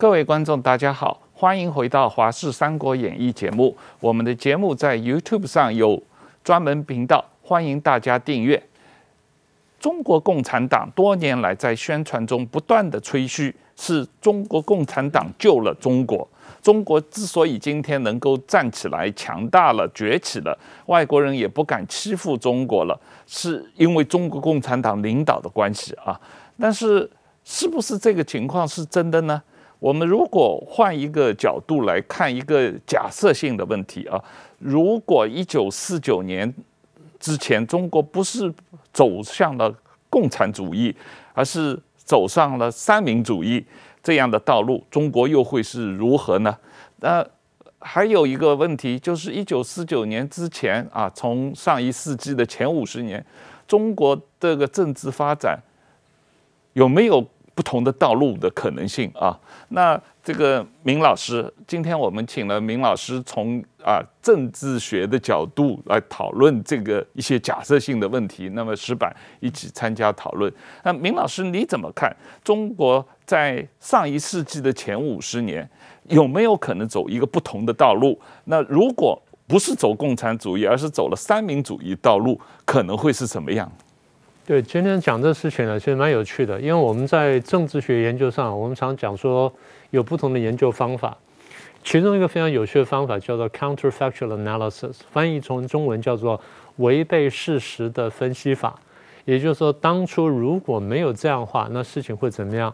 各位观众，大家好，欢迎回到《华视三国演义》节目。我们的节目在 YouTube 上有专门频道，欢迎大家订阅。中国共产党多年来在宣传中不断的吹嘘，是中国共产党救了中国。中国之所以今天能够站起来、强大了、崛起了，外国人也不敢欺负中国了，是因为中国共产党领导的关系啊。但是，是不是这个情况是真的呢？我们如果换一个角度来看一个假设性的问题啊，如果一九四九年之前中国不是走向了共产主义，而是走上了三民主义这样的道路，中国又会是如何呢？那还有一个问题就是，一九四九年之前啊，从上一世纪的前五十年，中国这个政治发展有没有不同的道路的可能性啊，那这个明老师，今天我们请了明老师从啊政治学的角度来讨论这个一些假设性的问题。那么石板一起参加讨论。那明老师你怎么看？中国在上一世纪的前五十年有没有可能走一个不同的道路？那如果不是走共产主义，而是走了三民主义道路，可能会是什么样？对，今天讲这事情呢，其实蛮有趣的，因为我们在政治学研究上，我们常讲说有不同的研究方法，其中一个非常有趣的方法叫做 counterfactual analysis，翻译成中文叫做违背事实的分析法。也就是说，当初如果没有这样的话，那事情会怎么样？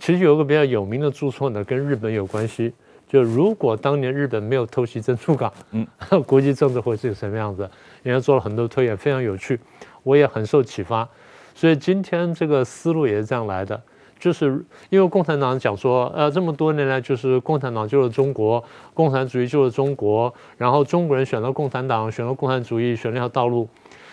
其实有一个比较有名的著作呢，跟日本有关系，就如果当年日本没有偷袭珍珠港，嗯，国际政治会是什么样子？人家做了很多推演，非常有趣。我也很受启发，所以今天这个思路也是这样来的，就是因为共产党讲说，呃，这么多年来就是共产党救了中国，共产主义救了中国，然后中国人选了共产党，选了共产主义，选了条道路，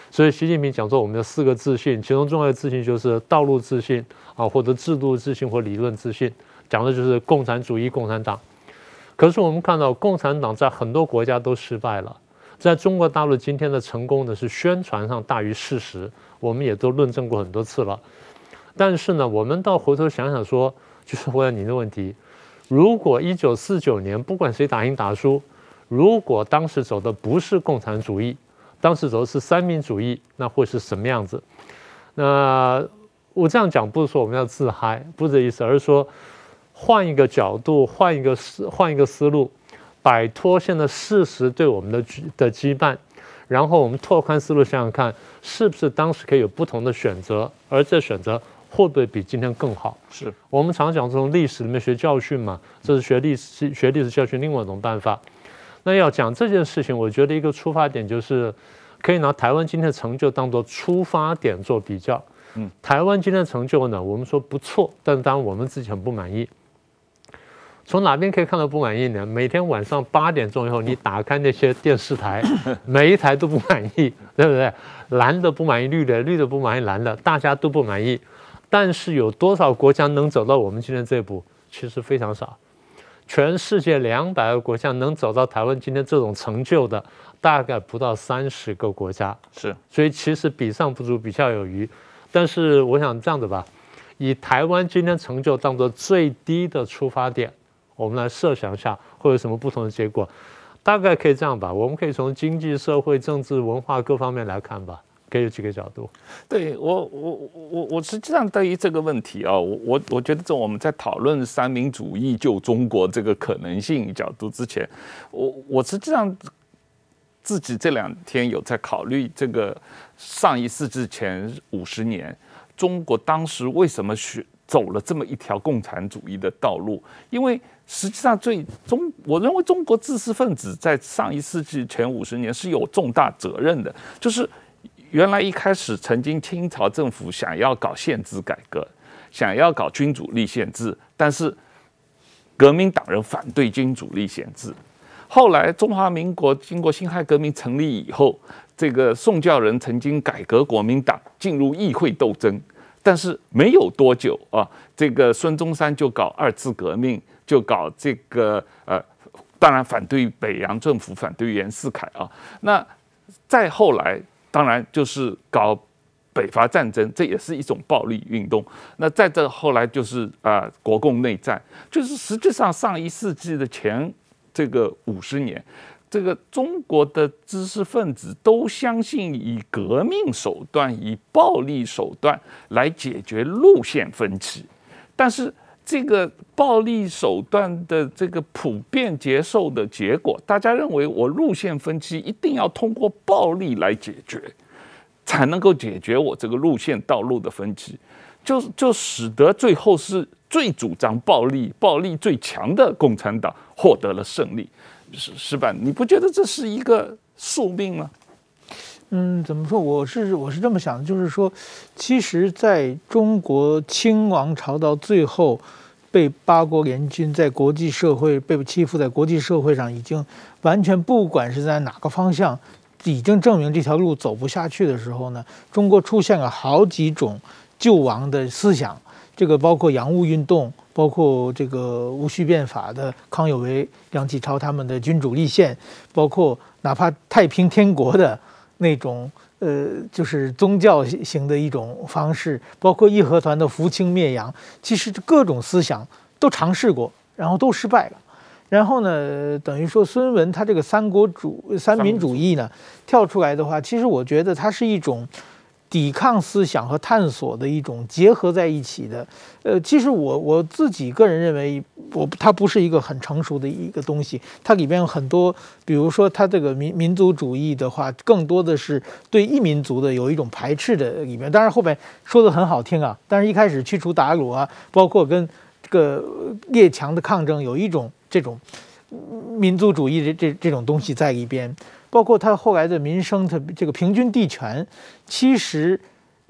所以习近平讲说我们的四个自信，其中重要的自信就是道路自信啊，或者制度自信或理论自信，讲的就是共产主义共产党。可是我们看到共产党在很多国家都失败了。在中国大陆今天的成功呢，是宣传上大于事实，我们也都论证过很多次了。但是呢，我们倒回头想想说，就是回答您的问题：如果一九四九年不管谁打赢打输，如果当时走的不是共产主义，当时走的是三民主义，那会是什么样子？那我这样讲不是说我们要自嗨，不是这意思，而是说换一个角度，换一个思，换一个思路。摆脱现在事实对我们的的羁绊，然后我们拓宽思路，想想看，是不是当时可以有不同的选择，而这选择会不会比今天更好？是我们常讲从历史里面学教训嘛，这是学历史学历史教训另外一种办法。那要讲这件事情，我觉得一个出发点就是可以拿台湾今天的成就当做出发点做比较。嗯，台湾今天的成就呢，我们说不错，但当然我们自己很不满意。从哪边可以看到不满意呢？每天晚上八点钟以后，你打开那些电视台，每一台都不满意，对不对？蓝的不满意绿的，绿的不满意蓝的，大家都不满意。但是有多少国家能走到我们今天这一步？其实非常少。全世界两百个国家能走到台湾今天这种成就的，大概不到三十个国家。是，所以其实比上不足，比下有余。但是我想这样子吧，以台湾今天成就当做最低的出发点。我们来设想一下会有什么不同的结果，大概可以这样吧。我们可以从经济社会、政治、文化各方面来看吧，可以有几个角度。对我，我我我实际上对于这个问题啊，我我我觉得这我们在讨论三民主义救中国这个可能性角度之前，我我实际上自己这两天有在考虑这个上一世纪前五十年中国当时为什么选走了这么一条共产主义的道路，因为实际上最中，我认为中国知识分子在上一世纪前五十年是有重大责任的。就是原来一开始曾经清朝政府想要搞宪制改革，想要搞君主立宪制，但是革命党人反对君主立宪制。后来中华民国经过辛亥革命成立以后，这个宋教仁曾经改革国民党，进入议会斗争。但是没有多久啊，这个孙中山就搞二次革命，就搞这个呃，当然反对北洋政府，反对袁世凯啊。那再后来，当然就是搞北伐战争，这也是一种暴力运动。那再这后来就是啊、国共内战，就是实际上上一世纪的前这个五十年，这个中国的知识分子都相信以革命手段、以暴力手段来解决路线分歧，但是这个暴力手段的这个普遍接受的结果，大家认为我路线分歧一定要通过暴力来解决。才能够解决我这个路线道路的分歧，就就使得最后是最主张暴力、暴力最强的共产党获得了胜利。是矢板，你不觉得这是一个宿命吗？嗯，怎么说？我是我是这么想的，就是说，其实在中国清王朝到最后被八国联军在国际社会被欺负，在国际社会上已经完全不管是在哪个方向。已经证明这条路走不下去的时候呢，中国出现了好几种救亡的思想，这个包括洋务运动，包括这个戊戌变法的康有为、梁启超他们的君主立宪，包括哪怕太平天国的那种呃，就是宗教型的一种方式，包括义和团的扶清灭洋，其实各种思想都尝试过，然后都失败了。然后呢，等于说孙文他这个三国主三民主义呢跳出来的话，其实我觉得它是一种抵抗思想和探索的一种结合在一起的。呃，其实我我自己个人认为，我它不是一个很成熟的一个东西。它里边有很多，比如说它这个民民族主义的话，更多的是对异民族的有一种排斥的里面。当然后边说的很好听啊，但是一开始驱除鞑虏啊，包括跟这个列强的抗争，有一种。这种民族主义的这这种东西在里边，包括他后来的民生的这个平均地权，其实，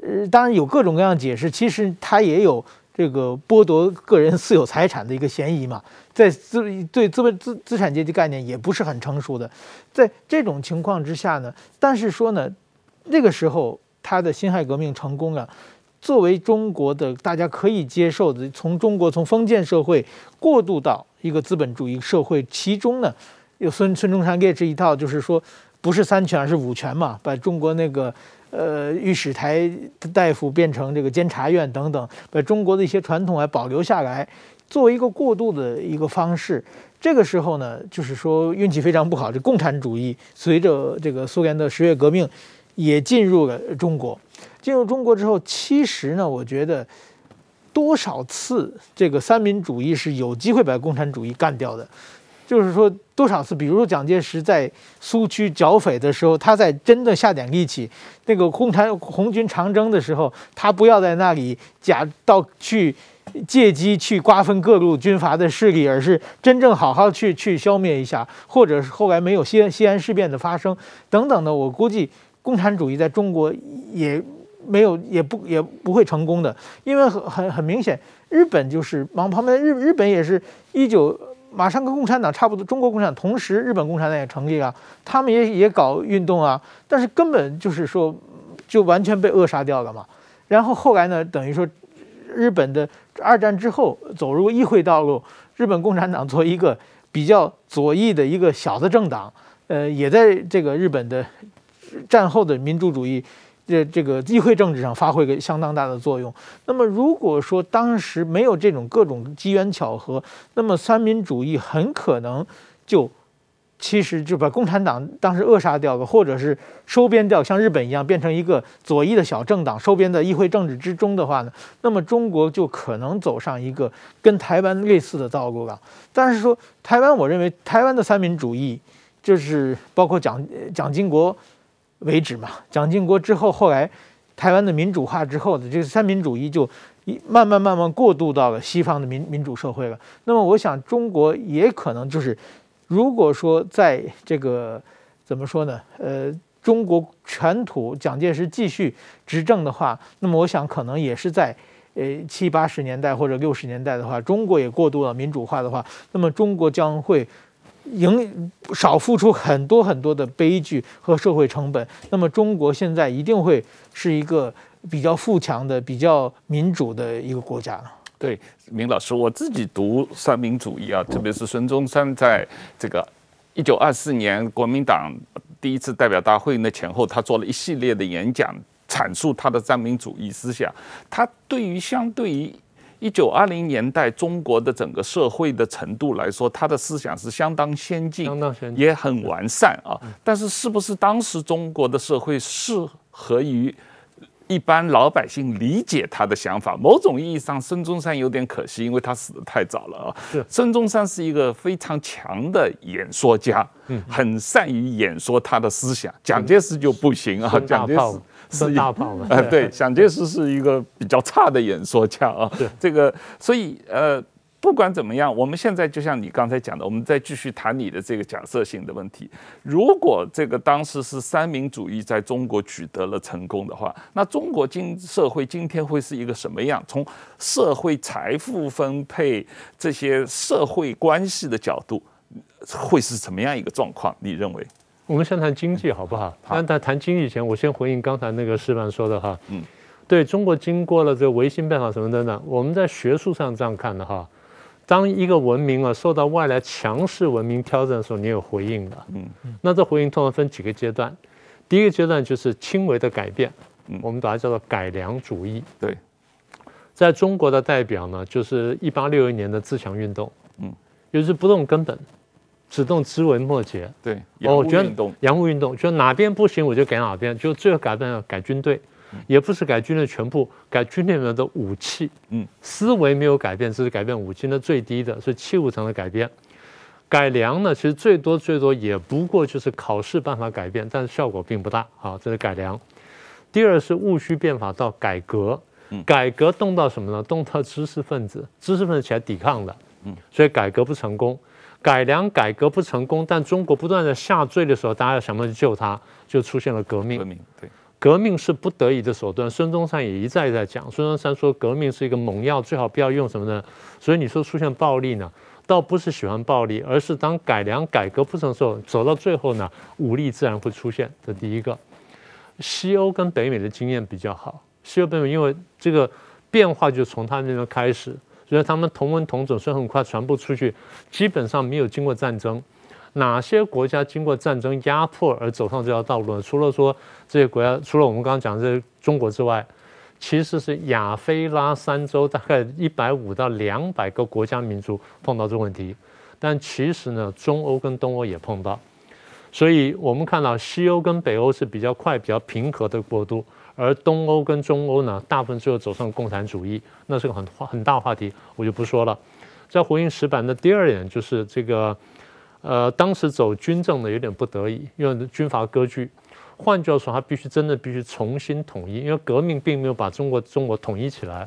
呃，当然有各种各样的解释，其实他也有这个剥夺个人私有财产的一个嫌疑嘛，在资对资本资资产阶级概念也不是很成熟的，在这种情况之下呢，但是说呢，那个时候他的辛亥革命成功了。作为中国的大家可以接受的，从中国从封建社会过渡到一个资本主义社会，其中呢，有孙孙中山列这一套，就是说不是三权而是五权嘛，把中国那个呃御史台大夫变成这个监察院等等，把中国的一些传统还保留下来，作为一个过渡的一个方式。这个时候呢，就是说运气非常不好，这共产主义随着这个苏联的十月革命也进入了中国。进入中国之后，其实呢，我觉得多少次这个三民主义是有机会把共产主义干掉的。就是说，多少次，比如说蒋介石在苏区剿匪的时候，他在真的下点力气，那个共产红军长征的时候，他不要在那里假到去借机去瓜分各路军阀的势力，而是真正好好去去消灭一下，或者是后来没有西安西安事变的发生等等的，我估计共产主义在中国也。没有，也不也不会成功的，因为很很很明显，日本就是往旁边，日日本也是一九，马上跟共产党差不多，中国共产党同时，日本共产党也成立了，他们也也搞运动啊，但是根本就是说，就完全被扼杀掉了嘛。然后后来呢，等于说，日本的二战之后走入议会道路，日本共产党作为一个比较左翼的一个小的政党，呃，也在这个日本的战后的民主主义。这这个议会政治上发挥个相当大的作用。那么，如果说当时没有这种各种机缘巧合，那么三民主义很可能就其实就把共产党当时扼杀掉了，或者是收编掉，像日本一样变成一个左翼的小政党，收编在议会政治之中的话呢，那么中国就可能走上一个跟台湾类似的道路了。但是说台湾，我认为台湾的三民主义就是包括蒋蒋经国。为止嘛，蒋经国之后，后来台湾的民主化之后的这个三民主义就一慢慢慢慢过渡到了西方的民民主社会了。那么我想，中国也可能就是，如果说在这个怎么说呢？呃，中国全土蒋介石继续执政的话，那么我想可能也是在呃七八十年代或者六十年代的话，中国也过渡了民主化的话，那么中国将会。赢少付出很多很多的悲剧和社会成本，那么中国现在一定会是一个比较富强的、比较民主的一个国家。对，明老师，我自己读三民主义啊，特别是孙中山在这个一九二四年国民党第一次代表大会那前后，他做了一系列的演讲。阐述他的三民主义思想。他对于相对于一九二零年代中国的整个社会的程度来说，他的思想是相当先进，相当先进，也很完善啊。但是，是不是当时中国的社会适合于？一般老百姓理解他的想法，某种意义上，孙中山有点可惜，因为他死得太早了啊。是，孙中山是一个非常强的演说家，嗯，很善于演说他的思想。蒋介石就不行啊，蒋介石 是大炮嘛，呃，对，蒋介石是一个比较差的演说家啊。这个，所以呃。不管怎么样，我们现在就像你刚才讲的，我们再继续谈你的这个假设性的问题。如果这个当时是三民主义在中国取得了成功的话，那中国今社会今天会是一个什么样？从社会财富分配这些社会关系的角度，会是什么样一个状况？你认为？我们先谈经济好不好？好。但在谈经济前，我先回应刚才那个示范说的哈。嗯。对中国经过了这个维新变法什么等等？我们在学术上这样看的哈。当一个文明啊受到外来强势文明挑战的时候，你有回应的。嗯，那这回应通常分几个阶段。第一个阶段就是轻微的改变，我们把它叫做改良主义。对，在中国的代表呢，就是一八六一年的自强运动。嗯，也就是不动根本，只动枝微末节。对，洋务运动。洋务运动，就哪边不行我就改哪边，就最后改变了改军队。也不是改军队全部，改军队里面的武器，嗯，思维没有改变，只是改变武器的最低的，是器物上的改变。改良呢，其实最多最多也不过就是考试办法改变，但是效果并不大。好，这是改良。第二是戊戌变法到改革，改革动到什么呢？动到知识分子，知识分子起来抵抗的，嗯，所以改革不成功。改良改革不成功，但中国不断的下坠的时候，大家要想办法去救它，就出现了革命。革命，对。革命是不得已的手段，孙中山也一再在讲。孙中山说，革命是一个猛药，最好不要用什么呢？所以你说出现暴力呢，倒不是喜欢暴力，而是当改良改革不成的时候，走到最后呢，武力自然会出现。这第一个，西欧跟北美的经验比较好。西欧北美因为这个变化就从他们那边开始，所以他们同文同种，所以很快传播出去，基本上没有经过战争。哪些国家经过战争压迫而走上这条道路呢？除了说这些国家，除了我们刚刚讲的这中国之外，其实是亚非拉三洲大概一百五到两百个国家民族碰到这个问题。但其实呢，中欧跟东欧也碰到，所以我们看到西欧跟北欧是比较快、比较平和的过渡，而东欧跟中欧呢，大部分最后走上共产主义，那是个很很大话题，我就不说了。在回应石板的第二点就是这个。呃，当时走军政的有点不得已，因为军阀割据。换句话说，他必须真的必须重新统一，因为革命并没有把中国中国统一起来，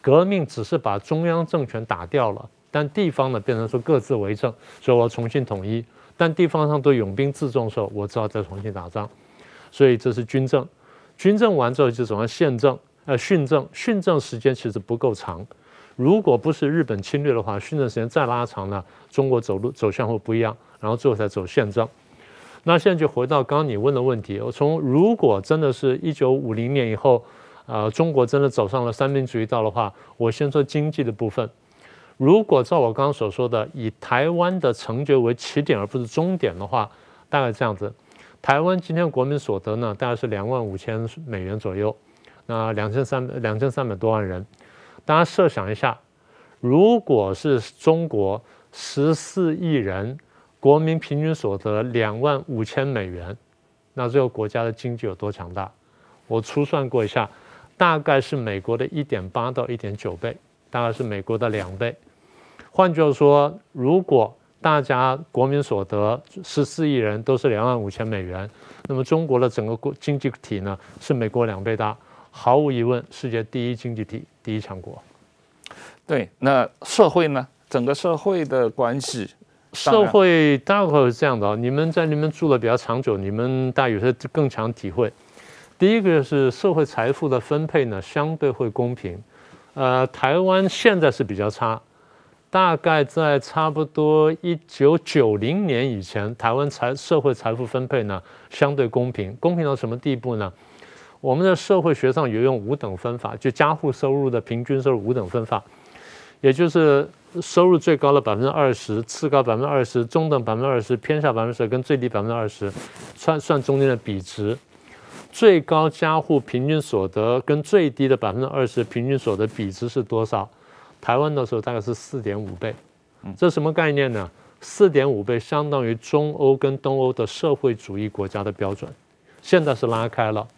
革命只是把中央政权打掉了，但地方呢变成说各自为政，所以我要重新统一。但地方上都拥兵自重的时候，我只好再重新打仗。所以这是军政，军政完之后就走向宪政，呃，训政，训政时间其实不够长。如果不是日本侵略的话，训政时间再拉长呢，中国走路走向会不一样，然后最后才走宪政。那现在就回到刚刚你问的问题，我从如果真的是一九五零年以后，呃，中国真的走上了三民主义道的话，我先说经济的部分。如果照我刚刚所说的，以台湾的成就为起点而不是终点的话，大概这样子。台湾今天国民所得呢，大概是两万五千美元左右，那两千三两千三百多万人。大家设想一下，如果是中国十四亿人，国民平均所得两万五千美元，那这个国家的经济有多强大？我粗算过一下，大概是美国的一点八到一点九倍，大概是美国的两倍。换句话说，如果大家国民所得十四亿人都是两万五千美元，那么中国的整个国经济体呢，是美国两倍大。毫无疑问，世界第一经济体，第一强国。对，那社会呢？整个社会的关系，社会大概是这样的啊。你们在你们住的比较长久，你们大概有些更强体会。第一个是社会财富的分配呢，相对会公平。呃，台湾现在是比较差，大概在差不多一九九零年以前，台湾财社会财富分配呢相对公平，公平到什么地步呢？我们的社会学上有用五等分法，就家户收入的平均收入五等分法，也就是收入最高的百分之二十，次高百分之二十，中等百分之二十，偏下百分之十，跟最低百分之二十，算算中间的比值。最高家户平均所得跟最低的百分之二十平均所得比值是多少？台湾的时候大概是四点五倍，这什么概念呢？四点五倍相当于中欧跟东欧的社会主义国家的标准，现在是拉开了。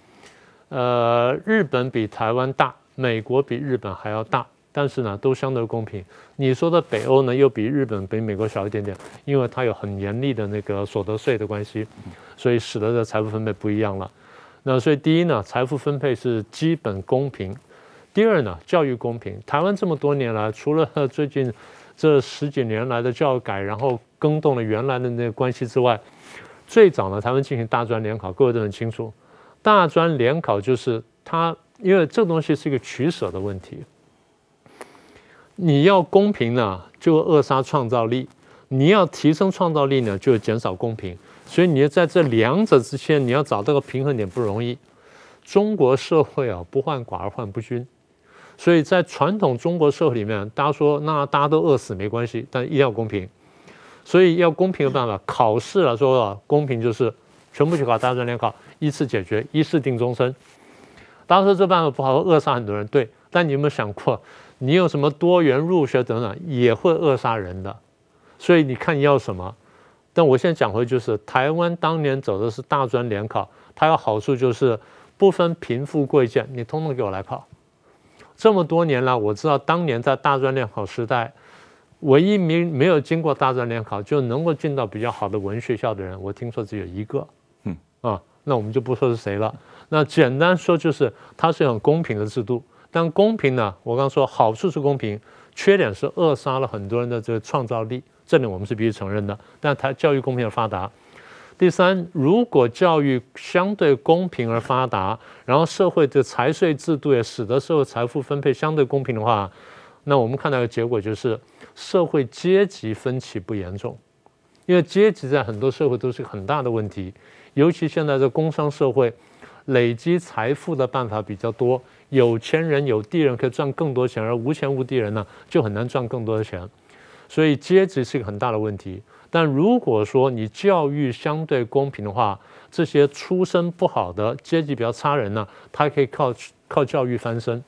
呃，日本比台湾大，美国比日本还要大。但是呢，都相对公平。你说的北欧呢，又比日本、比美国小一点点，因为它有很严厉的那个所得税的关系，所以使得这财富分配不一样了。那所以第一呢，财富分配是基本公平；第二呢，教育公平。台湾这么多年来，除了最近这十几年来的教改，然后更动了原来的那个关系之外，最早呢，台湾进行大专联考，各位都很清楚，大专联考就是它，因为这东西是一个取舍的问题。你要公平呢，就扼杀创造力；你要提升创造力呢，就减少公平。所以你要在这两者之间，你要找到个平衡点不容易。中国社会啊，不患寡而患不均，所以在传统中国社会里面，大家说那大家都饿死没关系，但一定要公平。所以要公平的办法，考试来说啊，公平就是全部去考大专联考，依次解决，一次定终身。大家说这办法不好，扼杀很多人。对，但你有没有想过？你有什么多元入学等等，也会扼杀人的，所以你看你要什么？但我现在讲回就是，台湾当年走的是大专联考，它有好处就是不分贫富贵贱，你通通给我来考。这么多年来，我知道当年在大专联考时代，唯一没没有经过大专联考就能够进到比较好的文学校的人，我听说只有一个。嗯啊，那我们就不说是谁了。那简单说就是，它是很公平的制度。但公平呢？我刚刚说好处是公平，缺点是扼杀了很多人的这个创造力，这点我们是必须承认的。但它教育公平而发达。第三，如果教育相对公平而发达，然后社会的财税制度也使得社会财富分配相对公平的话，那我们看到的结果就是社会阶级分歧不严重，因为阶级在很多社会都是很大的问题，尤其现在这工商社会，累积财富的办法比较多。有钱人、有地人可以赚更多钱，而无钱无地人呢，就很难赚更多的钱。所以阶级是一个很大的问题。但如果说你教育相对公平的话，这些出身不好的阶级比较差人呢，他可以靠靠教育翻身。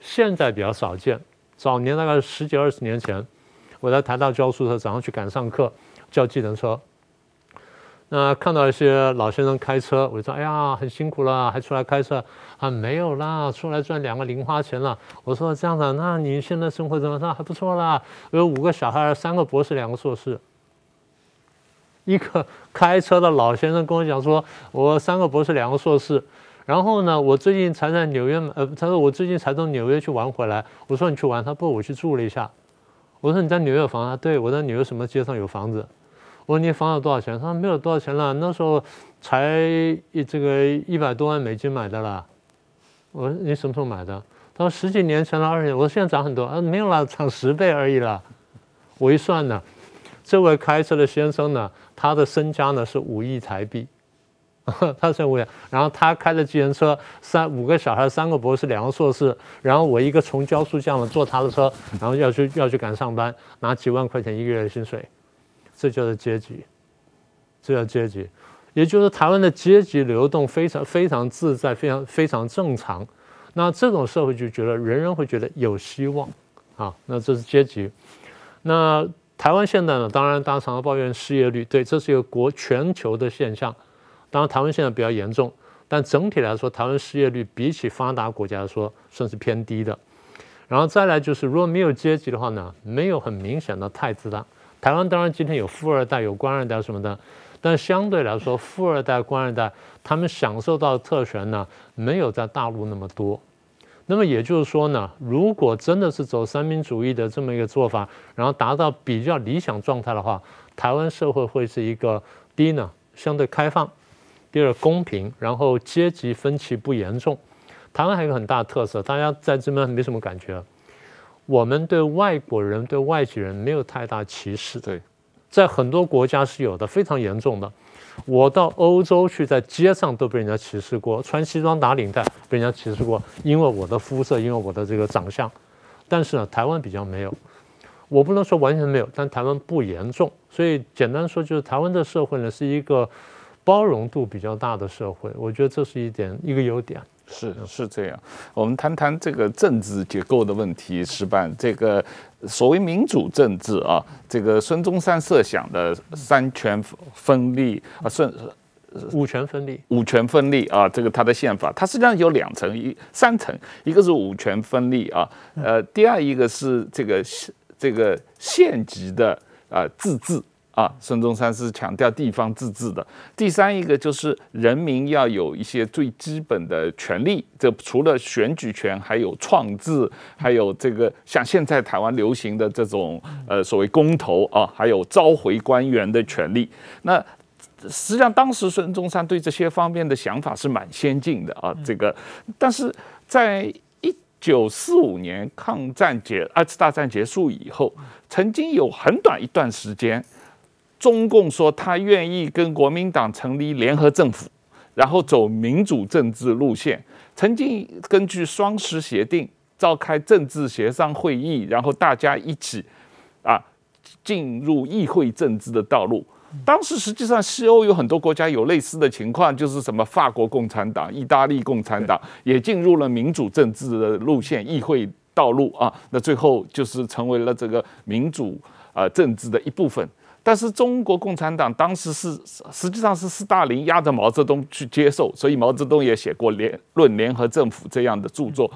现在比较少见，早年大概十几二十年前，我在台大教书的时候，早上去赶上课，叫计程车。那看到一些老先生开车，我就说：“哎呀，很辛苦了，还出来开车啊？没有啦，出来赚两个零花钱了。”我说：“这样子，那你现在生活怎么样？还不错啦，有五个小孩，三个博士，两个硕士。”一个开车的老先生跟我讲说：“我三个博士，两个硕士。然后呢，我最近才在纽约，呃，他说我最近才从纽约去玩回来。我说你去玩，他不，我去住了一下。我说你在纽约有房啊？对，我在纽约什么街上有房子。”我说你房有多少钱？他说没有多少钱了，那时候才这个一百多万美金买的了。我说你什么时候买的？他说十几年前了，二十年。我说现在涨很多，啊没有了，涨十倍而已了。我一算呢，这位开车的先生呢，他的身家呢是五亿台币，他是五亿。然后他开的计程车，三五个小孩，三个博士，两个硕士。然后我一个从教书匠的坐他的车，然后要去要去赶上班，拿几万块钱一个月的薪水。这叫做阶级，这叫阶级，也就是台湾的阶级流动非常非常自在，非常非常正常。那这种社会就觉得人人会觉得有希望啊。那这是阶级。那台湾现在呢？当然，大家常常抱怨失业率，对，这是一个国全球的现象。当然，台湾现在比较严重，但整体来说，台湾失业率比起发达国家来说，算是偏低的。然后再来就是，如果没有阶级的话呢，没有很明显的太子党。台湾当然今天有富二代、有官二代什么的，但相对来说，富二代、官二代他们享受到的特权呢，没有在大陆那么多。那么也就是说呢，如果真的是走三民主义的这么一个做法，然后达到比较理想状态的话，台湾社会会是一个第一呢，相对开放；第二公平，然后阶级分歧不严重。台湾还有一个很大的特色，大家在这边没什么感觉。我们对外国人、对外籍人没有太大歧视，对，在很多国家是有的，非常严重的。我到欧洲去，在街上都被人家歧视过，穿西装打领带被人家歧视过，因为我的肤色，因为我的这个长相。但是呢，台湾比较没有，我不能说完全没有，但台湾不严重。所以简单说，就是台湾的社会呢是一个包容度比较大的社会，我觉得这是一点一个优点。是是这样，我们谈谈这个政治结构的问题。矢板，这个所谓民主政治啊，这个孙中山设想的三权分立啊，顺五权分立，五权分立啊，这个他的宪法，它实际上有两层一三层，一个是五权分立啊，呃，第二一个是这个这个县级的啊、呃、自治。啊，孙中山是强调地方自治的。第三一个就是人民要有一些最基本的权利，这除了选举权，还有创制，还有这个像现在台湾流行的这种呃所谓公投啊，还有召回官员的权利。那实际上当时孙中山对这些方面的想法是蛮先进的啊。这个，但是在一九四五年抗战结二次大战结束以后，曾经有很短一段时间。中共说他愿意跟国民党成立联合政府，然后走民主政治路线。曾经根据双十协定召开政治协商会议，然后大家一起啊进入议会政治的道路。当时实际上西欧有很多国家有类似的情况，就是什么法国共产党、意大利共产党也进入了民主政治的路线、议会道路啊。那最后就是成为了这个民主啊政治的一部分。但是中国共产党当时是实际上是斯大林压着毛泽东去接受，所以毛泽东也写过《联论联合政府》这样的著作。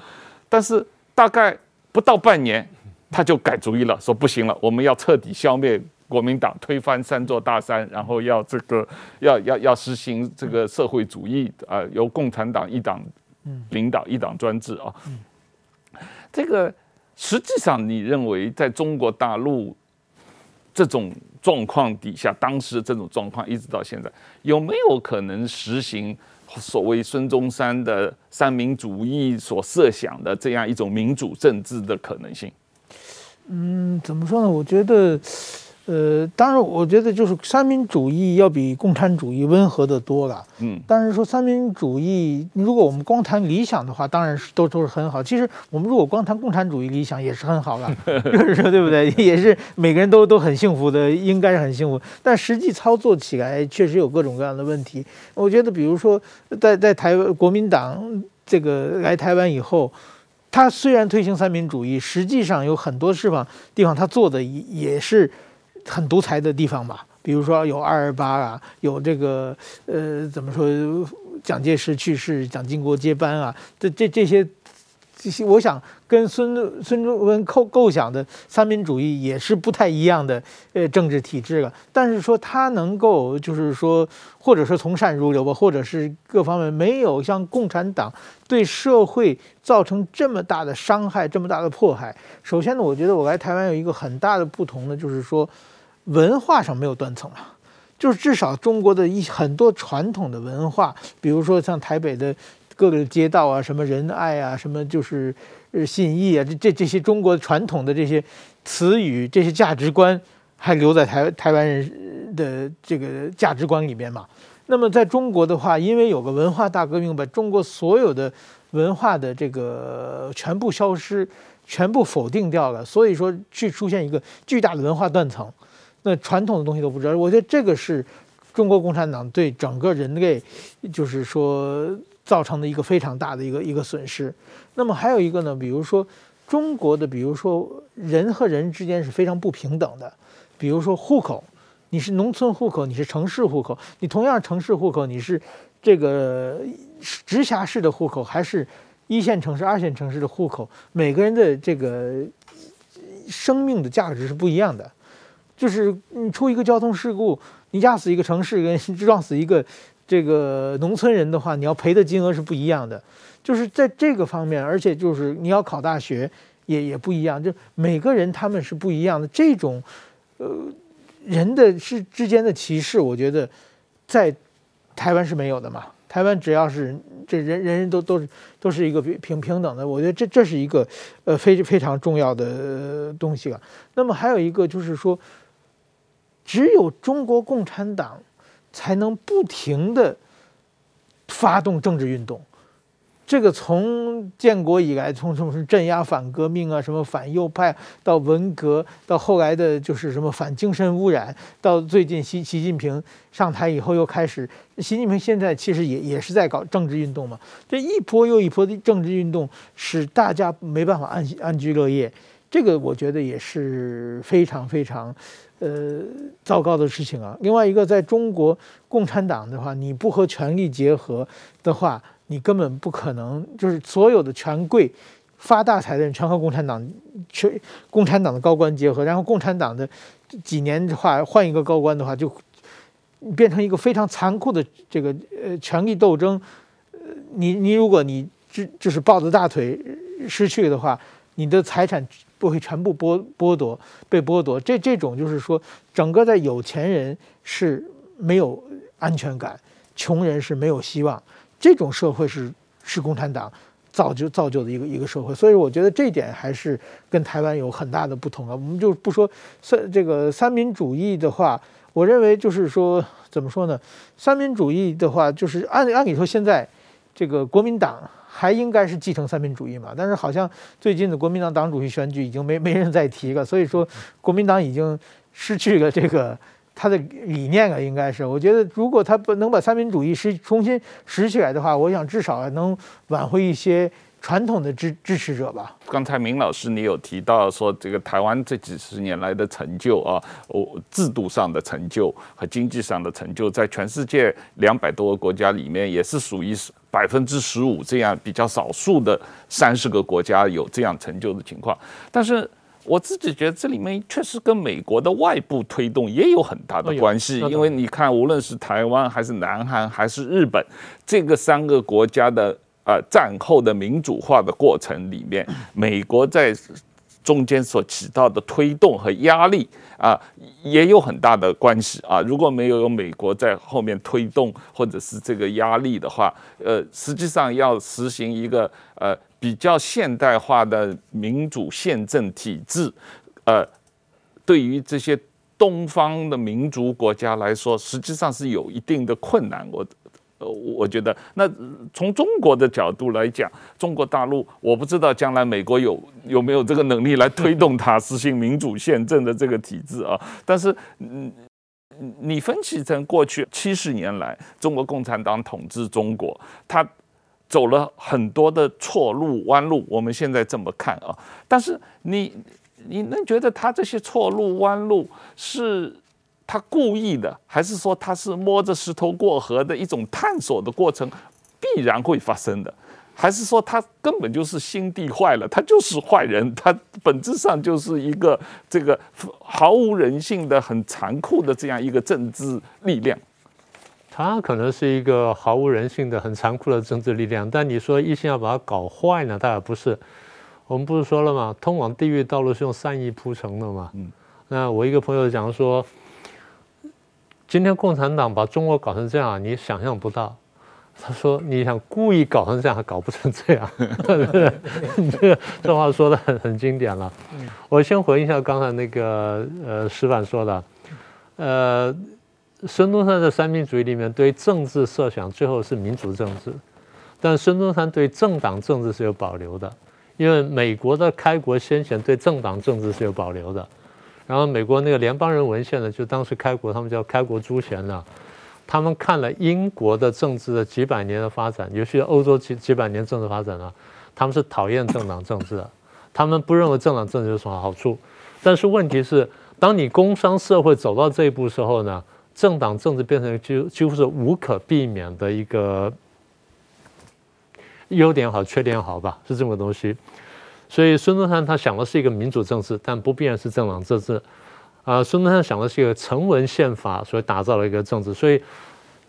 但是大概不到半年，他就改主意了，说不行了，我们要彻底消灭国民党，推翻三座大山，然后要这个要要要实行这个社会主义啊，由共产党一党领导，一党专制啊。这个实际上，你认为在中国大陆这种？状况底下，当时这种状况一直到现在，有没有可能实行所谓孙中山的三民主义所设想的这样一种民主政治的可能性？嗯，怎么说呢？我觉得。呃，当然，我觉得就是三民主义要比共产主义温和的多了。嗯，但是说三民主义，如果我们光谈理想的话，当然是都都是很好。其实我们如果光谈共产主义理想也是很好了，就是说对不对？也是每个人都都很幸福的，应该是很幸福。但实际操作起来确实有各种各样的问题。我觉得，比如说在在台湾国民党这个来台湾以后，他虽然推行三民主义，实际上有很多地方地方他做的也也是。很独裁的地方吧，比如说有二二八啊，有这个呃，怎么说，蒋介石去世，蒋经国接班啊，这这这些这些，我想跟孙孙中山构构想的三民主义也是不太一样的呃政治体制了。但是说他能够就是说，或者说从善如流吧，或者是各方面没有像共产党对社会造成这么大的伤害，这么大的迫害。首先呢，我觉得我来台湾有一个很大的不同呢，就是说。文化上没有断层啊，就是至少中国的一很多传统的文化，比如说像台北的各个街道啊，什么仁爱啊，什么就是呃信义啊，这这这些中国传统的这些词语、这些价值观，还留在台台湾人的这个价值观里面嘛。那么在中国的话，因为有个文化大革命，把中国所有的文化的这个全部消失、全部否定掉了，所以说去出现一个巨大的文化断层。那传统的东西都不知道，我觉得这个是中国共产党对整个人类，就是说造成的一个非常大的一个一个损失。那么还有一个呢，比如说中国的，比如说人和人之间是非常不平等的。比如说户口，你是农村户口，你是城市户口，你同样城市户口，你是这个直辖市的户口，还是一线城市、二线城市的户口，每个人的这个生命的价值是不一样的。就是你出一个交通事故，你压死一个城市跟 撞死一个这个农村人的话，你要赔的金额是不一样的。就是在这个方面，而且就是你要考大学也也不一样，就每个人他们是不一样的。这种呃人的是之间的歧视，我觉得在台湾是没有的嘛。台湾只要是这人人人都都是都是一个平平等的，我觉得这这是一个呃非非常重要的东西了。那么还有一个就是说。只有中国共产党才能不停地发动政治运动，这个从建国以来，从什么镇压反革命啊，什么反右派，到文革，到后来的就是什么反精神污染，到最近习习近平上台以后又开始，习近平现在其实也也是在搞政治运动嘛。这一波又一波的政治运动，使大家没办法安安居乐业，这个我觉得也是非常非常，呃，糟糕的事情啊。另外一个，在中国共产党的话，你不和权力结合的话。你根本不可能，就是所有的权贵发大财的人全和共产党、全共产党的高官结合，然后共产党的几年的话换一个高官的话，就变成一个非常残酷的这个呃权力斗争。呃，你你如果你就就是抱着大腿失去的话，你的财产不会全部剥剥夺被剥夺。这这种就是说，整个在有钱人是没有安全感，穷人是没有希望。这种社会是是共产党造就造就的一个一个社会，所以我觉得这一点还是跟台湾有很大的不同啊。我们就不说三这个三民主义的话，我认为就是说怎么说呢？三民主义的话，就是按按理说现在这个国民党还应该是继承三民主义嘛，但是好像最近的国民党党主席选举已经没没人再提了，所以说国民党已经失去了这个。他的理念了，应该是我觉得，如果他不能把三民主义拾重新拾起来的话，我想至少能挽回一些传统的支支持者吧。刚才明老师你有提到说，这个台湾这几十年来的成就啊，哦，制度上的成就和经济上的成就，在全世界两百多个国家里面，也是属于百分之十五这样比较少数的三十个国家有这样成就的情况，但是。我自己觉得这里面确实跟美国的外部推动也有很大的关系，因为你看，无论是台湾还是南韩还是日本，这个三个国家的呃战后的民主化的过程里面，美国在中间所起到的推动和压力啊，也有很大的关系啊。如果没有有美国在后面推动或者是这个压力的话，呃，实际上要实行一个呃。比较现代化的民主宪政体制，呃，对于这些东方的民族国家来说，实际上是有一定的困难。我，呃，我觉得，那从中国的角度来讲，中国大陆，我不知道将来美国有有没有这个能力来推动它实行民主宪政的这个体制啊。但是，嗯，你分析成过去七十年来，中国共产党统治中国，它。走了很多的错路弯路，我们现在这么看啊。但是你你能觉得他这些错路弯路是他故意的，还是说他是摸着石头过河的一种探索的过程，必然会发生的？还是说他根本就是心地坏了，他就是坏人，他本质上就是一个这个毫无人性的、很残酷的这样一个政治力量？他可能是一个毫无人性的、很残酷的政治力量，但你说一心要把它搞坏呢？当然不是。我们不是说了吗？通往地狱道路是用善意铺成的嘛。嗯。那我一个朋友讲说，今天共产党把中国搞成这样，你想象不到。他说，你想故意搞成这样，还搞不成这样。这 个这话说的很很经典了。我先回应一下刚才那个呃石板说的，呃。孙中山的三民主义里面对政治设想最后是民主政治，但孙中山对政党政治是有保留的，因为美国的开国先贤对政党政治是有保留的。然后美国那个联邦人文献呢，就当时开国他们叫开国诸贤呢，他们看了英国的政治的几百年的发展，尤其是欧洲几几百年政治发展呢，他们是讨厌政党政治的，他们不认为政党政治有什么好处。但是问题是，当你工商社会走到这一步时候呢？政党政治变成几几乎是无可避免的一个优点好，缺点好吧，是这么个东西。所以孙中山他想的是一个民主政治，但不必然是政党政治。啊，孙中山想的是一个成文宪法所打造的一个政治。所以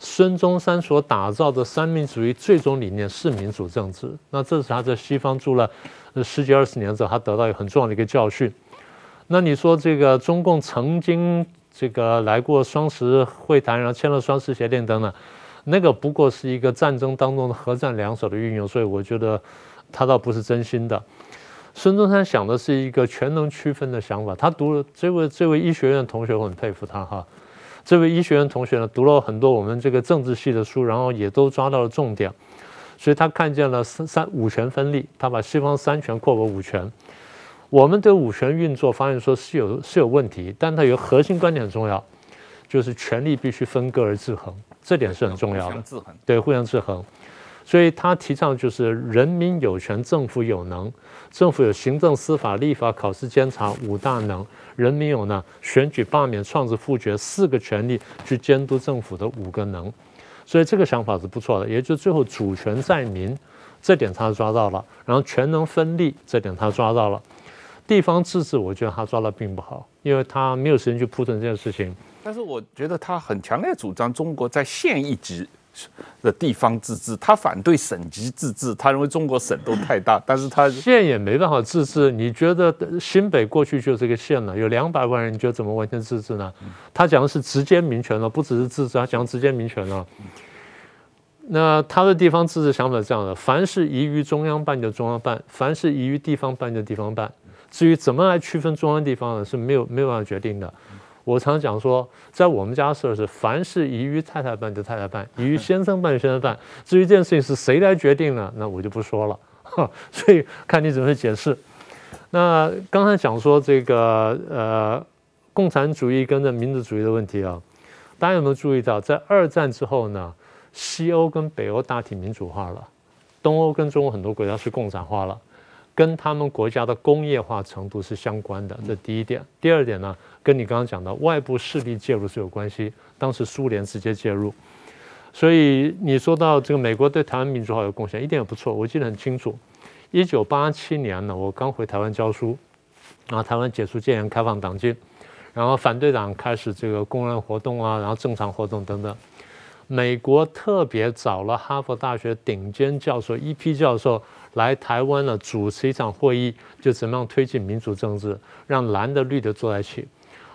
孙中山所打造的三民主义最终理念是民主政治。那这是他在西方住了十几二十年之后，他得到一个很重要的一个教训。那你说这个中共曾经？这个来过双十会谈，然后签了双十协定等等，那个不过是一个战争当中的核战两手的运用，所以我觉得他倒不是真心的。孙中山想的是一个全能区分的想法。他读了这位这位医学院同学，我很佩服他哈。这位医学院同学呢，读了很多我们这个政治系的书，然后也都抓到了重点。所以他看见了三三五权分立，他把西方三权扩为五权。我们对五权运作发现说是有是有问题，但它有个核心观点很重要，就是权力必须分割而制衡，这点是很重要的。互相制衡。对，互相制衡。所以他提倡就是人民有权，政府有能。政府有行政、司法、立法、考试、监察五大能，人民有呢选举、罢免、创制、复决四个权利去监督政府的五个能。所以这个想法是不错的，也就最后主权在民这点他抓到了，然后权能分立这点他抓到了。地方自治，我觉得他抓的并不好，因为他没有时间去铺陈这件事情。但是我觉得他很强烈主张中国在县一级的地方自治，他反对省级自治，他认为中国省都太大，但是他县也没办法自治。你觉得新北过去就是一个县了，有两百万人，你觉得怎么完全自治呢？他讲的是直接民权了，不只是自治，他讲直接民权了。那他的地方自治想法是这样的：凡是宜于中央办就中央办，凡是宜于地方办就地方办。至于怎么来区分中央地方呢？是没有没有办法决定的。我常讲说，在我们家事儿是凡是宜于太太办就太太办，宜于先生办就先生办。至于这件事情是谁来决定呢？那我就不说了。所以看你怎么解释。那刚才讲说这个呃，共产主义跟着民族主义的问题啊，大家有没有注意到，在二战之后呢，西欧跟北欧大体民主化了，东欧跟中欧很多国家是共产化了，跟他们国家的工业化程度是相关的。这第一点。第二点呢？跟你刚刚讲的外部势力介入是有关系，当时苏联直接介入，所以你说到这个美国对台湾民主化有贡献，一点也不错。我记得很清楚，一九八七年呢，我刚回台湾教书，然后台湾解除戒严，开放党禁，然后反对党开始这个公然活动啊，然后正常活动等等。美国特别找了哈佛大学顶尖教授一批教授来台湾呢，主持一场会议，就怎么样推进民主政治，让蓝的绿的坐在一起。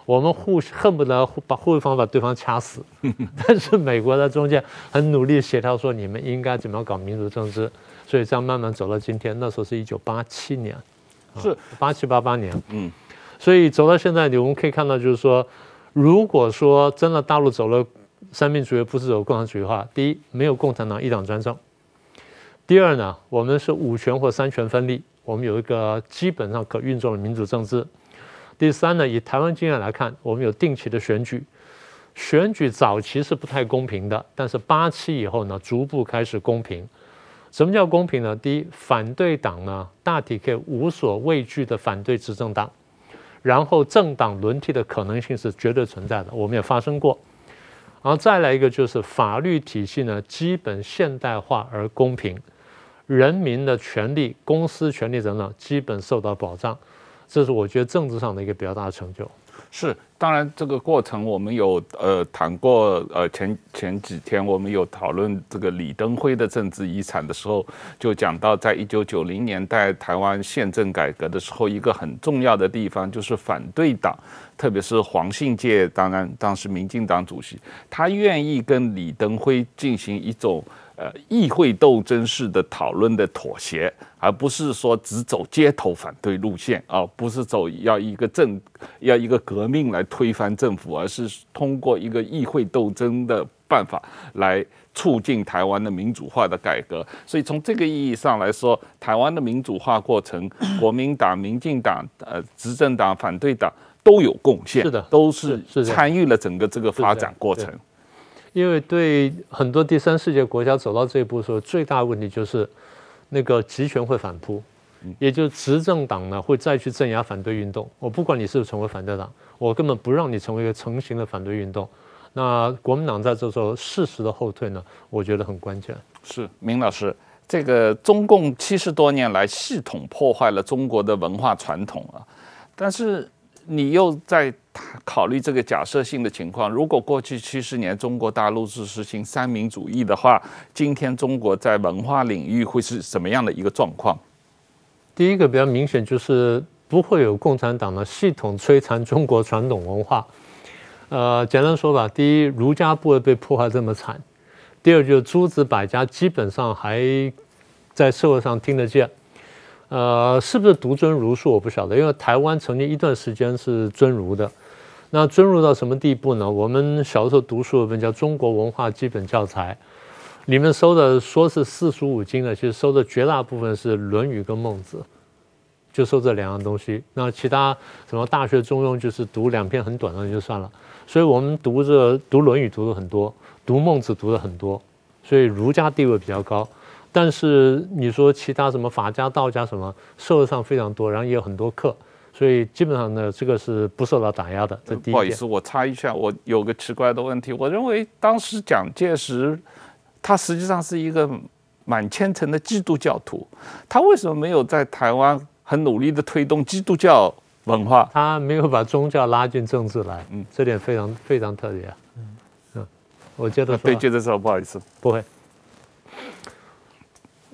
我们互恨不得把互方把对方掐死，但是美国在中间很努力协调，说你们应该怎么样搞民主政治，所以这样慢慢走到今天。那时候是一九八七年，是。八七八八年，嗯，所以走到现在，你我们可以看到，就是说，如果说真的大陆走了三民主义，不是走共产主义的话，第一，没有共产党一党专政；第二呢，我们是五权或三权分立，我们有一个基本上可运作的民主政治。第三呢，以台湾经验来看，我们有定期的选举，选举早期是不太公平的，但是八七以后呢，逐步开始公平。什么叫公平呢？第一，反对党呢，大体可以无所畏惧的反对执政党，然后政党轮替的可能性是绝对存在的，我们也发生过。然后再来一个就是法律体系呢，基本现代化而公平，人民的权利、公司权利等等，基本受到保障。这是我觉得政治上的一个比较大的成就。是，当然这个过程我们有呃谈过，呃前前几天我们有讨论这个李登辉的政治遗产的时候，就讲到在一九九零年代台湾宪政改革的时候，一个很重要的地方就是反对党，特别是黄信介，当然当时民进党主席，他愿意跟李登辉进行一种。呃，议会斗争式的讨论的妥协，而不是说只走街头反对路线啊，不是走要一个政要一个革命来推翻政府，而是通过一个议会斗争的办法来促进台湾的民主化的改革。所以从这个意义上来说，台湾的民主化过程，国民党、民进党、呃执政党、反对党都有贡献，是的，都是参与了整个这个发展过程。因为对很多第三世界国家走到这一步的时候，最大的问题就是那个集权会反扑，也就执政党呢会再去镇压反对运动。我不管你是不是成为反对党，我根本不让你成为一个成型的反对运动。那国民党在这时候适时的后退呢，我觉得很关键。是，明老师，这个中共七十多年来系统破坏了中国的文化传统啊，但是。你又在考虑这个假设性的情况，如果过去七十年中国大陆是实行三民主义的话，今天中国在文化领域会是什么样的一个状况？第一个比较明显就是不会有共产党的系统摧残中国传统文化。呃，简单说吧，第一，儒家不会被破坏这么惨；第二，就是诸子百家基本上还在社会上听得见。呃，是不是独尊儒术我不晓得，因为台湾曾经一段时间是尊儒的。那尊儒到什么地步呢？我们小时候读书有本叫《中国文化基本教材》，里面收的说是四书五经的，其实收的绝大部分是《论语》跟《孟子》，就收这两样东西。那其他什么《大学》《中庸》就是读两篇很短的就算了。所以我们读这读《论语》读的很多，读《孟子》读的很多，所以儒家地位比较高。但是你说其他什么法家、道家什么，社会上非常多，然后也有很多课。所以基本上呢，这个是不受到打压的。这第一点。不好意思，我插一下，我有个奇怪的问题。我认为当时蒋介石，他实际上是一个满虔诚的基督教徒，他为什么没有在台湾很努力的推动基督教文化？他没有把宗教拉进政治来，嗯，这点非常非常特别啊。嗯嗯，我觉得对，接着说，不好意思，不会。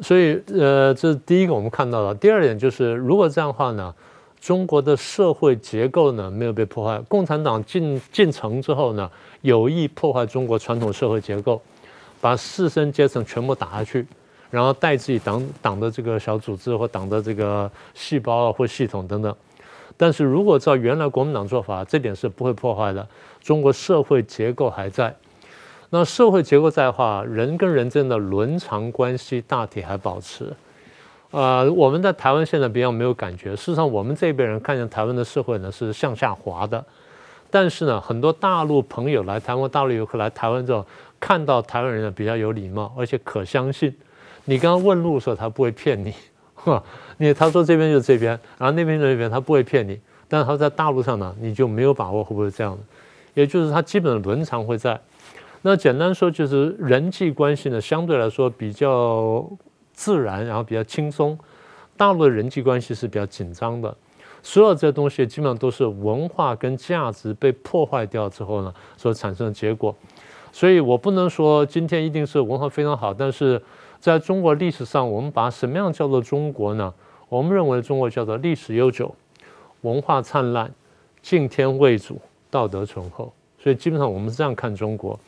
所以呃，这是第一个我们看到的。第二点就是，如果这样的话呢？中国的社会结构呢，没有被破坏，共产党进进城之后呢，有意破坏中国传统社会结构，把士绅阶层全部打下去，然后代自己党党的这个小组织或党的这个细胞啊或系统等等。但是如果照原来国民党做法，这点是不会破坏的。中国社会结构还在，那社会结构在的话，人跟人之间的伦常关系大体还保持。呃，我们在台湾现在比较没有感觉。事实上，我们这边人看见台湾的社会呢是向下滑的。但是呢，很多大陆朋友来台湾，大陆游客来台湾之后，看到台湾人呢比较有礼貌，而且可相信。你刚刚问路的时候，他不会骗你，哈，你他说这边就是这边，然后那边就那边，他不会骗你。但是他在大陆上呢，你就没有把握会不会这样。也就是他基本的伦常会在。那简单说，就是人际关系呢，相对来说比较。自然，然后比较轻松。大陆的人际关系是比较紧张的，所有这些东西基本上都是文化跟价值被破坏掉之后呢，所产生的结果。所以我不能说今天一定是文化非常好，但是在中国历史上，我们把什么样叫做中国呢？我们认为中国叫做历史悠久、文化灿烂、敬天畏祖、道德醇厚。所以基本上我们是这样看中国。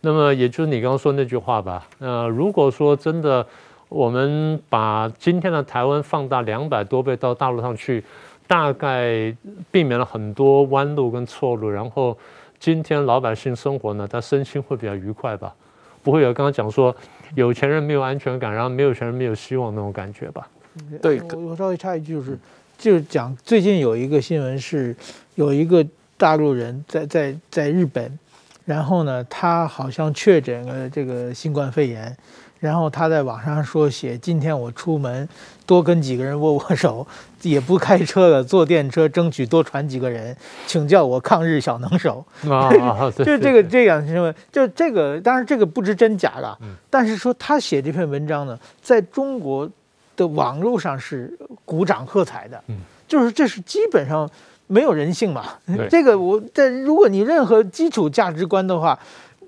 那么也就是你刚刚说那句话吧。呃，如果说真的。我们把今天的台湾放大两百多倍到大陆上去，大概避免了很多弯路跟错路，然后今天老百姓生活呢，他身心会比较愉快吧，不会有刚刚讲说有钱人没有安全感，然后没有钱人没有希望那种感觉吧？对，我我稍微插一句，就是就是讲最近有一个新闻是有一个大陆人在在在日本，然后呢，他好像确诊了这个新冠肺炎。然后他在网上说写，今天我出门多跟几个人握握手，也不开车了，坐电车，争取多传几个人，请叫我抗日小能手。啊，就这个这样新闻，就这个当然这个不知真假了。但是说他写这篇文章呢，在中国的网络上是鼓掌喝彩的。就是这是基本上没有人性嘛。这个我在如果你任何基础价值观的话。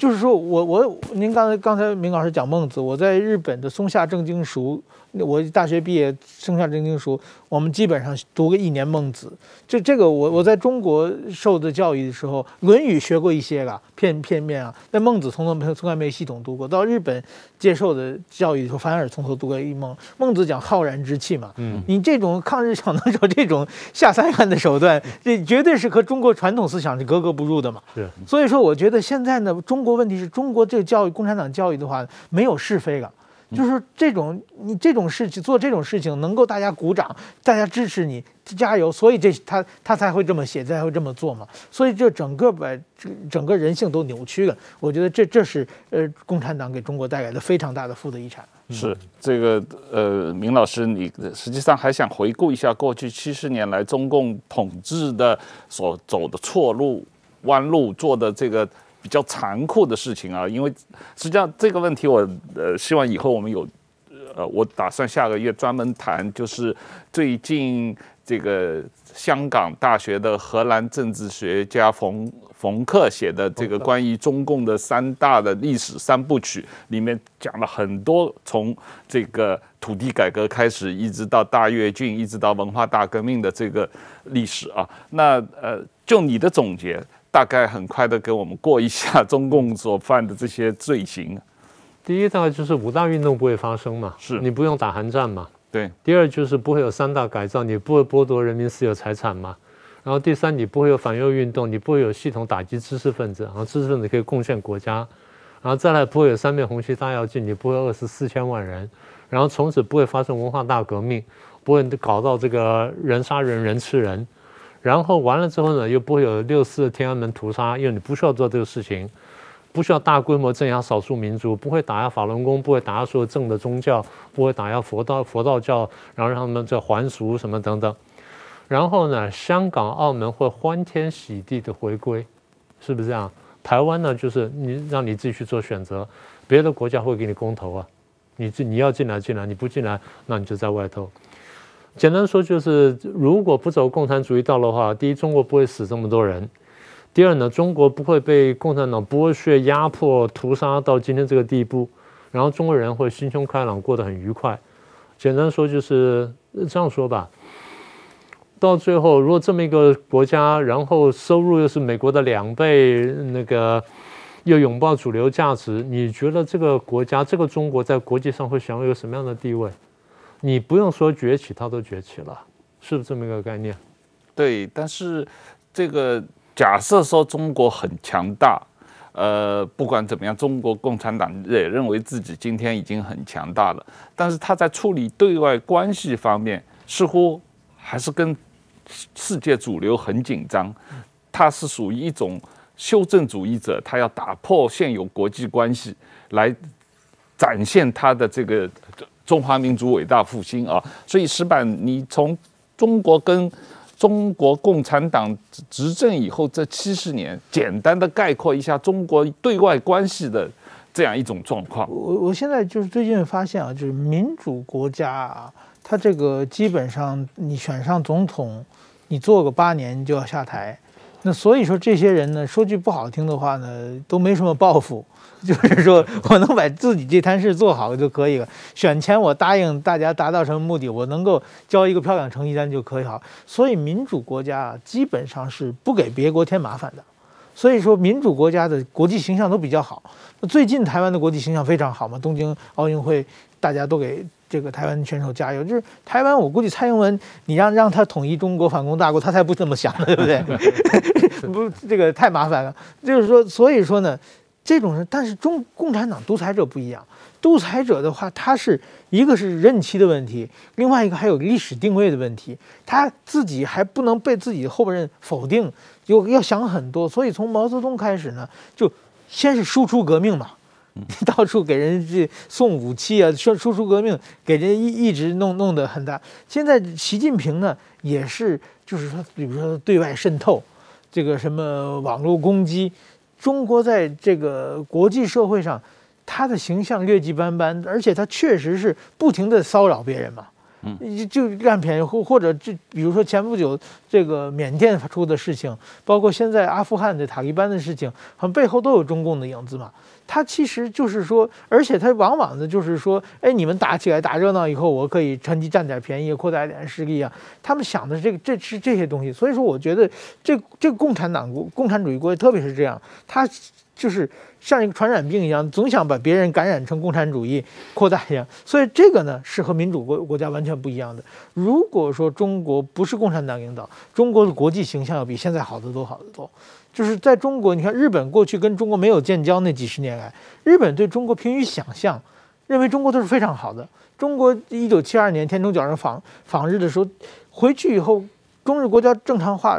就是说我我您刚才刚才明老师讲孟子，我在日本的松下正经塾。我大学毕业，剩下正经书，我们基本上读个一年孟子。这这个我我在中国受的教育的时候，《论语》学过一些了片片面啊，但孟子从头没从来没系统读过。到日本接受的教育的时候，反而从头读过一孟。孟子讲浩然之气嘛，嗯，你这种抗日小能手这种下三滥的手段，这绝对是和中国传统思想是格格不入的嘛。是，所以说我觉得现在呢，中国问题是中国这个教育，共产党教育的话，没有是非了。就是这种你这种事情做这种事情能够大家鼓掌，大家支持你加油，所以这他他才会这么写，才会这么做嘛。所以这整个把这整个人性都扭曲了。我觉得这这是呃共产党给中国带来的非常大的负的遗产。是这个呃，明老师，你实际上还想回顾一下过去七十年来中共统治的所走的错路、弯路，做的这个。比较残酷的事情啊，因为实际上这个问题我呃希望以后我们有呃我打算下个月专门谈，就是最近这个香港大学的荷兰政治学家冯冯克写的这个关于中共的三大的历史三部曲，里面讲了很多从这个土地改革开始，一直到大跃进，一直到文化大革命的这个历史啊。那呃就你的总结。大概很快的给我们过一下中共所犯的这些罪行。第一，大概就是五大运动不会发生嘛，是你不用打寒战嘛。对。第二，就是不会有三大改造，你不会剥夺人民私有财产嘛。然后第三，你不会有反右运动，你不会有系统打击知识分子，然后知识分子可以贡献国家。然后再来不会有三面红旗大跃进，你不会饿死四千万人，然后从此不会发生文化大革命，不会搞到这个人杀人人吃人，然后完了之后呢，又不会有六四天安门屠杀，因为你不需要做这个事情。不需要大规模镇压少数民族，不会打压法轮功，不会打压所有正的宗教，不会打压佛道佛道教，然后让他们这还俗什么等等。然后呢，香港、澳门会欢天喜地的回归，是不是这样？台湾呢，就是你让你自己去做选择，别的国家会给你公投啊，你你要进来进来，你不进来，那你就在外头。简单说就是，如果不走共产主义道路的话，第一，中国不会死这么多人。第二呢，中国不会被共产党剥削、压迫、屠杀到今天这个地步，然后中国人会心胸开朗，过得很愉快。简单说就是这样说吧。到最后，如果这么一个国家，然后收入又是美国的两倍，那个又拥抱主流价值，你觉得这个国家、这个中国在国际上会享有什么样的地位？你不用说崛起，它都崛起了，是不是这么一个概念？对，但是这个。假设说中国很强大，呃，不管怎么样，中国共产党也认为自己今天已经很强大了。但是他在处理对外关系方面，似乎还是跟世界主流很紧张。他是属于一种修正主义者，他要打破现有国际关系，来展现他的这个中华民族伟大复兴啊。所以石板，你从中国跟中国共产党执政以后这七十年，简单的概括一下中国对外关系的这样一种状况。我我现在就是最近发现啊，就是民主国家啊，它这个基本上你选上总统，你做个八年就要下台。那所以说这些人呢，说句不好听的话呢，都没什么抱负。就是说我能把自己这摊事做好就可以了。选前我答应大家达到什么目的，我能够交一个漂亮成绩单就可以好。所以民主国家啊，基本上是不给别国添麻烦的。所以说民主国家的国际形象都比较好。最近台湾的国际形象非常好嘛，东京奥运会大家都给这个台湾选手加油。就是台湾，我估计蔡英文你让让他统一中国反攻大国，他才不这么想，对不对？不，这个太麻烦了。就是说，所以说呢。这种人，但是中共产党独裁者不一样。独裁者的话，他是一个是任期的问题，另外一个还有历史定位的问题。他自己还不能被自己的后边人否定，就要想很多。所以从毛泽东开始呢，就先是输出革命嘛，到处给人去送武器啊，说输出革命，给人一一直弄弄得很大。现在习近平呢，也是就是说，比如说对外渗透，这个什么网络攻击。中国在这个国际社会上，他的形象劣迹斑斑，而且他确实是不停的骚扰别人嘛，嗯，就占便宜或或者这，比如说前不久这个缅甸出的事情，包括现在阿富汗的塔利班的事情，好像背后都有中共的影子嘛。他其实就是说，而且他往往的就是说，哎，你们打起来打热闹以后，我可以趁机占点便宜，扩大点势力啊。他们想的是这个，这是这些东西。所以说，我觉得这这个共产党国、共产主义国家，特别是这样，他就是像一个传染病一样，总想把别人感染成共产主义，扩大一样。所以这个呢，是和民主国国家完全不一样的。如果说中国不是共产党领导，中国的国际形象要比现在好得多，好得多。就是在中国，你看日本过去跟中国没有建交那几十年来，日本对中国贫于想象，认为中国都是非常好的。中国一九七二年天中角人访访日的时候，回去以后，中日国家正常化。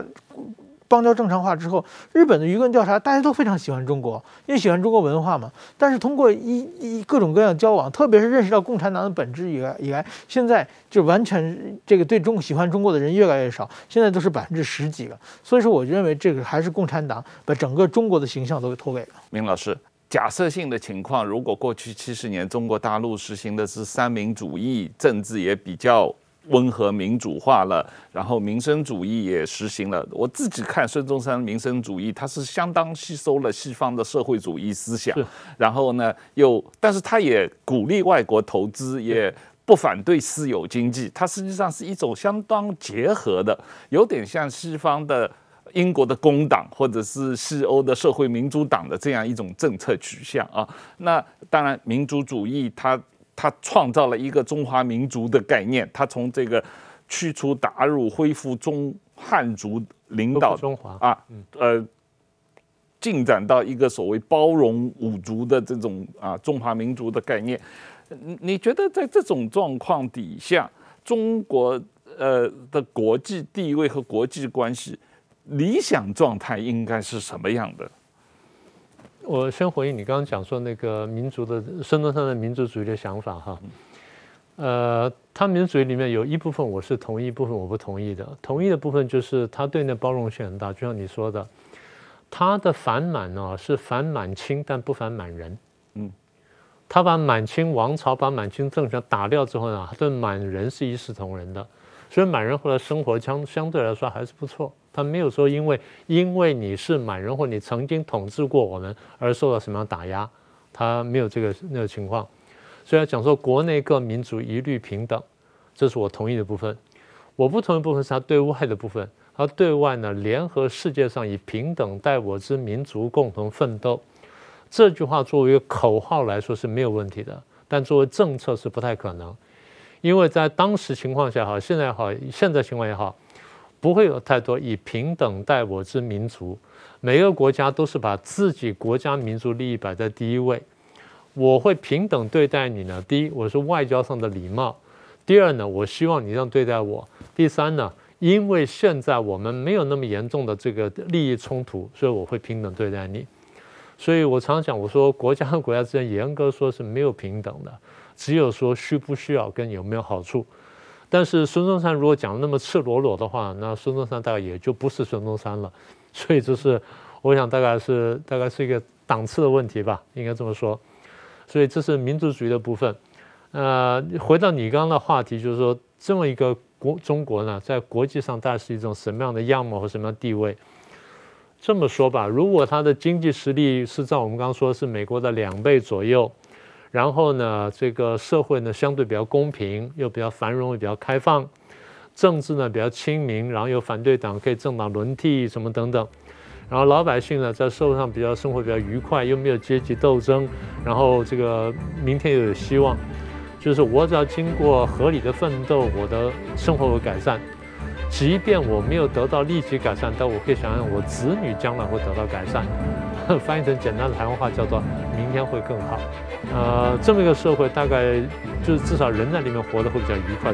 邦交正常化之后，日本的舆论调查，大家都非常喜欢中国，因为喜欢中国文化嘛。但是通过一一各种各样交往，特别是认识到共产党的本质以来，以来现在就完全这个对中喜欢中国的人越来越少，现在都是百分之十几了。所以说，我认为这个还是共产党把整个中国的形象都给拖累了。明老师，假设性的情况，如果过去七十年中国大陆实行的是三民主义，政治也比较。温和民主化了，然后民生主义也实行了。我自己看孙中山民生主义，他是相当吸收了西方的社会主义思想，然后呢，又但是他也鼓励外国投资，也不反对私有经济。它实际上是一种相当结合的，有点像西方的英国的工党，或者是西欧的社会民主党的这样一种政策取向啊。那当然，民族主义它。他创造了一个中华民族的概念，他从这个驱除鞑虏，恢复中汉族领导中华啊，呃，进展到一个所谓包容五族的这种啊中华民族的概念。你觉得在这种状况底下，中国呃的国际地位和国际关系理想状态应该是什么样的？我先回应你刚刚讲说那个民族的孙中山的民族主义的想法哈，呃，他民族主义里面有一部分我是同意，一部分我不同意的。同意的部分就是他对那包容性很大，就像你说的，他的反满呢是反满清，但不反满人。嗯，他把满清王朝、把满清政权打掉之后呢，他对满人是一视同仁的，所以满人后来生活相相对来说还是不错。他没有说因为因为你是满人或你曾经统治过我们而受到什么样打压，他没有这个那个情况，所以讲说国内各民族一律平等，这是我同意的部分。我不同意的部分是他对外的部分，他对外呢联合世界上以平等待我之民族共同奋斗，这句话作为一个口号来说是没有问题的，但作为政策是不太可能，因为在当时情况下好，现在好，现在情况也好。不会有太多以平等待我之民族，每个国家都是把自己国家民族利益摆在第一位。我会平等对待你呢，第一，我是外交上的礼貌；第二呢，我希望你这样对待我；第三呢，因为现在我们没有那么严重的这个利益冲突，所以我会平等对待你。所以我常常讲，我说国家和国家之间严格说是没有平等的，只有说需不需要跟有没有好处。但是孙中山如果讲的那么赤裸裸的话，那孙中山大概也就不是孙中山了。所以这是我想大概是大概是一个档次的问题吧，应该这么说。所以这是民族主义的部分。呃，回到你刚刚的话题，就是说这么一个国中国呢，在国际上大概是一种什么样的样貌和什么样地位？这么说吧，如果它的经济实力是照我们刚刚说是美国的两倍左右。然后呢，这个社会呢相对比较公平，又比较繁荣，又比较开放，政治呢比较亲民，然后有反对党可以政党轮替什么等等，然后老百姓呢在社会上比较生活比较愉快，又没有阶级斗争，然后这个明天又有希望，就是我只要经过合理的奋斗，我的生活会改善。即便我没有得到立即改善，但我可以想象我子女将来会得到改善。翻译成简单的台湾话叫做“明天会更好”。呃，这么一个社会，大概就是至少人在里面活得会比较愉快。